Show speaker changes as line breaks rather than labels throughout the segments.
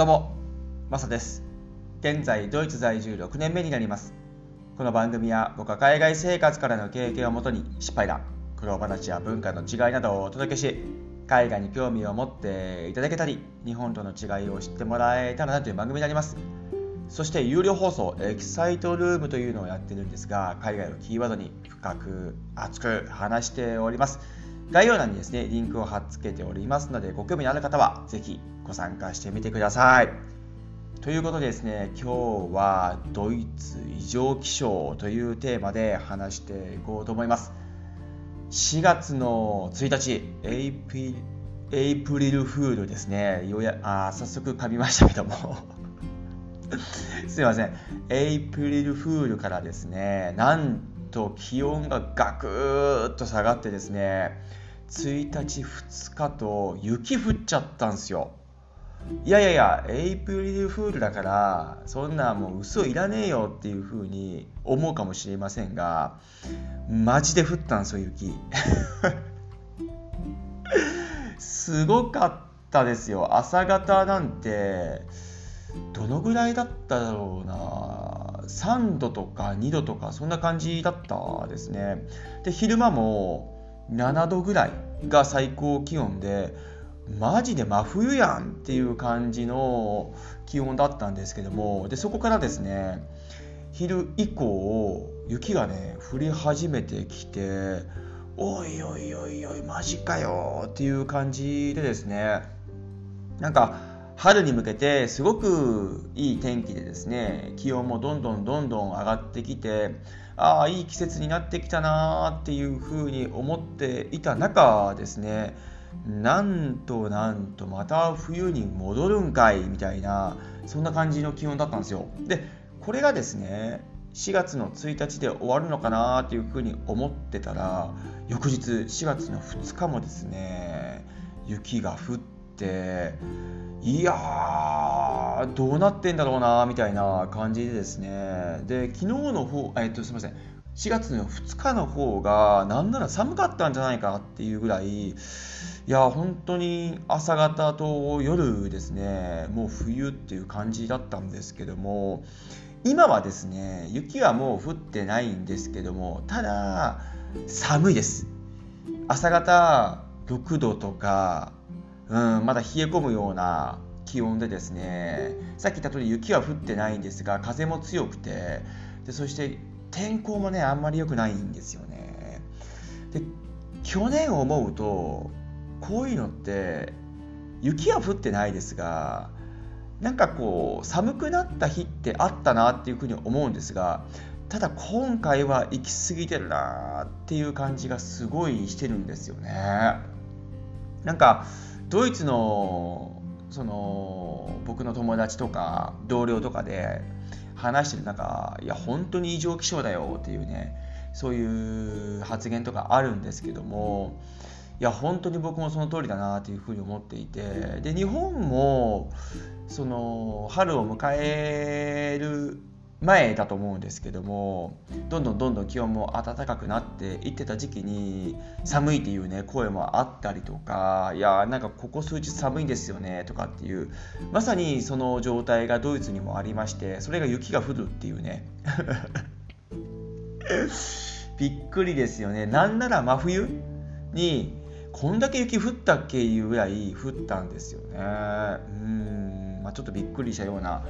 どうも、マサです。現在、ドイツ在住6年目になります。この番組は僕は海外生活からの経験をもとに失敗談、苦労話や文化の違いなどをお届けし、海外に興味を持っていただけたり、日本との違いを知ってもらえたらなという番組になります。そして有料放送エキサイトルームというのをやってるんですが、海外をキーワードに深く熱く話しております。概要欄にですね、リンクを貼っ付けておりますので、ご興味のある方はぜひご参加してみてください。ということでですね、今日はドイツ異常気象というテーマで話していこうと思います。4月の1日、エイプリエイプリルフールですね。ようやあ早速噛みましたけども。すいません。エイプリルフールからですね、なんと気温がガクッと下がってですね、1日2日と雪降っちゃったんすよ。いやいやいや、エイプリルフールだから、そんなもう嘘いらねえよっていう風に思うかもしれませんが、マジで降ったんすよ、雪。すごかったですよ。朝方なんて、どのぐらいだっただろうな。3度とか2度とか、そんな感じだったですね。で、昼間も7度ぐらいが最高気温で、マジで真冬やんっていう感じの気温だったんですけどもでそこからですね昼以降雪がね降り始めてきておいおいおいおいマジかよっていう感じでですねなんか春に向けてすごくいい天気でですね気温もどんどんどんどん上がってきてああいい季節になってきたなっていうふうに思っていた中ですねなんとなんとまた冬に戻るんかいみたいなそんな感じの気温だったんですよ。でこれがですね4月の1日で終わるのかなっていうふうに思ってたら翌日4月の2日もですね雪が降っていやーどうなってんだろうなみたいな感じでですね。で昨日の方えっとすみません。4月の2日の方がなんなら寒かったんじゃないかっていうぐらいいや本当に朝方と夜ですねもう冬っていう感じだったんですけども今はですね雪はもう降ってないんですけどもただ寒いです。朝方6度とか、うん、まだ冷え込むような気温でですねさっき言った通り雪は降ってないんですが風も強くてでそして天候もねあんまり良くないんですよね。で去年思うとこういうのって雪は降ってないですがなんかこう寒くなった日ってあったなっていうふうに思うんですがただ今回は行き過ぎてるなっていう感じがすごいしてるんですよね。なんかドイツのその僕の友達とか同僚とかで話してる中いや本当に異常気象だよっていうねそういう発言とかあるんですけどもいや本当に僕もその通りだなというふうに思っていてで日本もその春を迎える前だと思うんですけどもどんどんどんどん気温も暖かくなっていってた時期に寒いっていうね声もあったりとかいやなんかここ数日寒いんですよねとかっていうまさにその状態がドイツにもありましてそれが雪が降るっていうね。びっくりですよね。なんなら真冬にこんだけ雪降ったっけいうぐらい降ったんですよね。うん、まあ、ちょっとびっくりしたような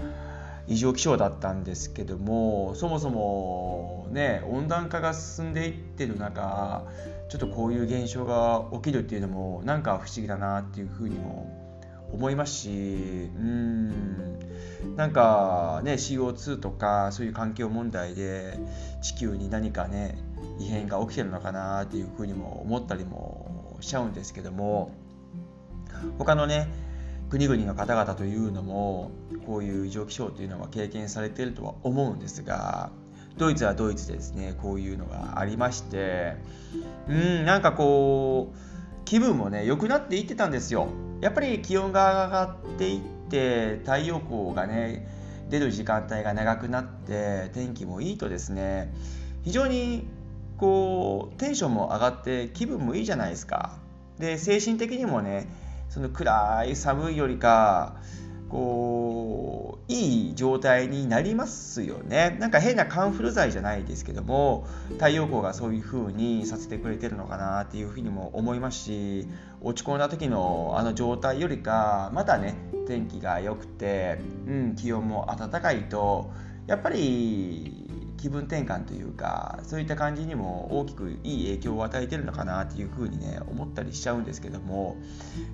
異常気象だったんですけどもそもそもね温暖化が進んでいってる中ちょっとこういう現象が起きるっていうのもなんか不思議だなっていうふうにも思いますしうん。なんかね CO2 とかそういう環境問題で地球に何かね異変が起きてるのかなっていうふうにも思ったりもしちゃうんですけども他のね国々の方々というのもこういう異常気象というのは経験されているとは思うんですがドイツはドイツでですねこういうのがありましてうんなんかこう気分もね良くなっていってたんですよ。やっぱり気温が上がっていって太陽光がね出る時間帯が長くなって天気もいいとですね非常にこうテンションも上がって気分もいいじゃないですか。で精神的にもねその暗い寒いよりかこういい状態になりますよね。なんか変なカンフル剤じゃないですけども太陽光がそういう風にさせてくれてるのかなっていうふうにも思いますし落ち込んだ時のあの状態よりかまだね天気が良くて、うん、気温も暖かいとやっぱり気分転換というかそういった感じにも大きくいい影響を与えてるのかなっていうふうにね思ったりしちゃうんですけども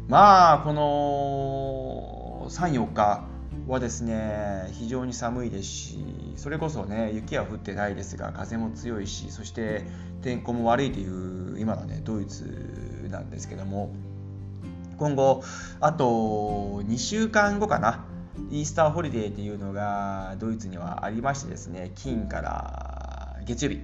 まあこの34日はですね非常に寒いですしそれこそね雪は降ってないですが風も強いしそして天候も悪いという今のねドイツなんですけども今後あと2週間後かなイースターホリデーっていうのがドイツにはありましてですね金から月曜日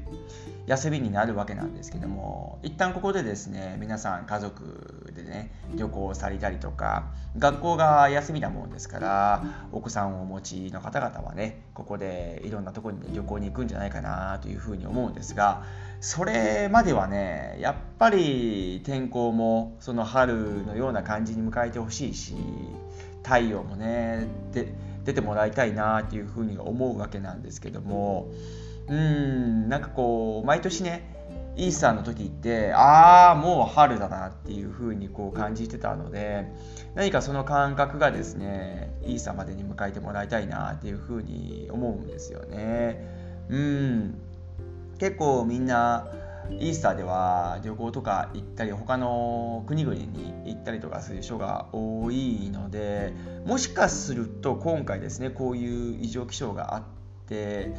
休みになるわけなんですけども一旦ここでですね皆さん家族でね旅行されたりとか学校が休みなもんですからお子さんをお持ちの方々はねここでいろんなところに旅行に行くんじゃないかなというふうに思うんですがそれまではねやっぱり天候もその春のような感じに迎えてほしいし太陽もねで出てもらいたいなっていうふうに思うわけなんですけども。うんなんかこう毎年ねイースターの時ってああもう春だなっていう風にこう感じてたので何かその感覚がですねイースターまでに迎えてもらいたいなっていう風に思うんですよね。うん。結構みんなイースターでは旅行とか行ったり他の国々に行ったりとかする人が多いのでもしかすると今回ですねこういう異常気象があって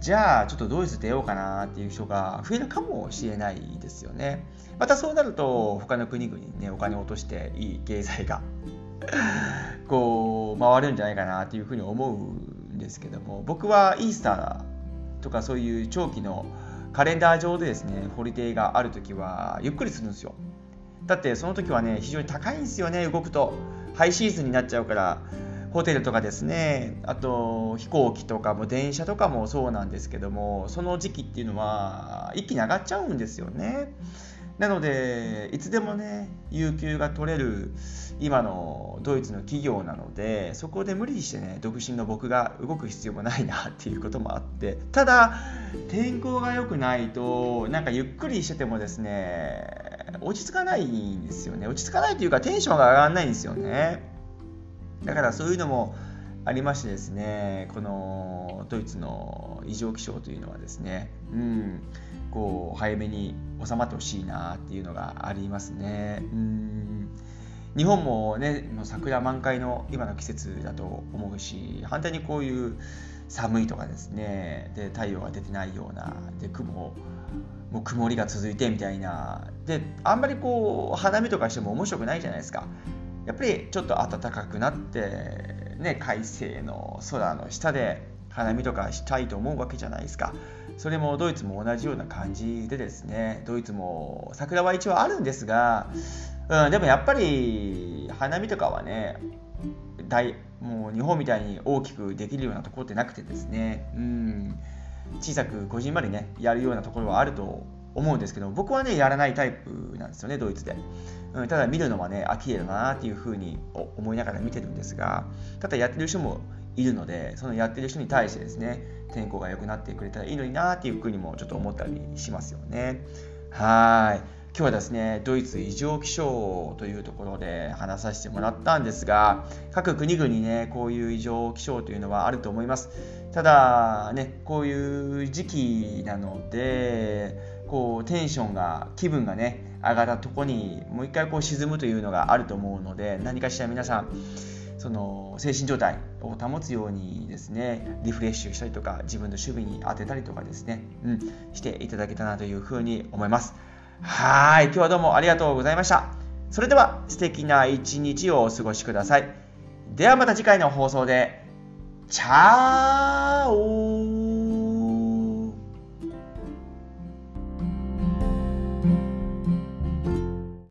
じゃあちょっとドイツ出ようかなっていう人が増えるかもしれないですよね。またそうなると他の国々にねお金を落としていい経済が こう回るんじゃないかなっていうふうに思うんですけども僕はイースターとかそういう長期のカレンダー上でですねホリデーがある時はゆっくりするんですよ。だってその時はね非常に高いんですよね動くと。ハイシーズンになっちゃうからホテルとかですねあと飛行機とかも電車とかもそうなんですけどもその時期っていうのは一気に上がっちゃうんですよね。なのでいつでもね有給が取れる今のドイツの企業なのでそこで無理してね独身の僕が動く必要もないなっていうこともあってただ天候が良くないとなんかゆっくりしててもですね落ち着かないんですよね。落ち着かないというかテンションが上がらないんですよね。だからそういうのもありましてですねこのドイツの異常気象というのはですねうんこう早めに収まってほしいなっていうのがありますね。うん日本もねもう桜満開の今の季節だと思うし反対にこういう寒いとかですねで太陽が出てないようなで雲もう曇りが続いてみたいなであんまりこう花見とかしても面白くないじゃないですかやっぱりちょっと暖かくなってね快晴の空の下で花見とかしたいと思うわけじゃないですか。それもドイツも同じような感じでですねドイツも桜は一応あるんですが、うん、でもやっぱり花見とかはね大もう日本みたいに大きくできるようなところってなくてですね、うん、小さくこじんまりねやるようなところはあると思うんですけど僕はねやらないタイプなんですよねドイツで、うん、ただ見るのはねあ綺麗だなっていうふうに思いながら見てるんですがただやってる人もいるのでそのやってる人に対してですね天候が良くなってくれたらいいのになっていうふうにもちょっと思ったりしますよね。はい。今日はですねドイツ異常気象というところで話させてもらったんですが各国々ねこういう異常気象というのはあると思います。ただねこういう時期なのでこうテンションが気分がね上がったとこにもう一回こう沈むというのがあると思うので何かしら皆さんその精神状態を保つようにですねリフレッシュしたりとか自分の守備に当てたりとかですね、うん、していただけたなというふうに思います。はい今日はどうもありがとうございました。それでは素敵な一日をお過ごしください。ではまた次回の放送で。チャオ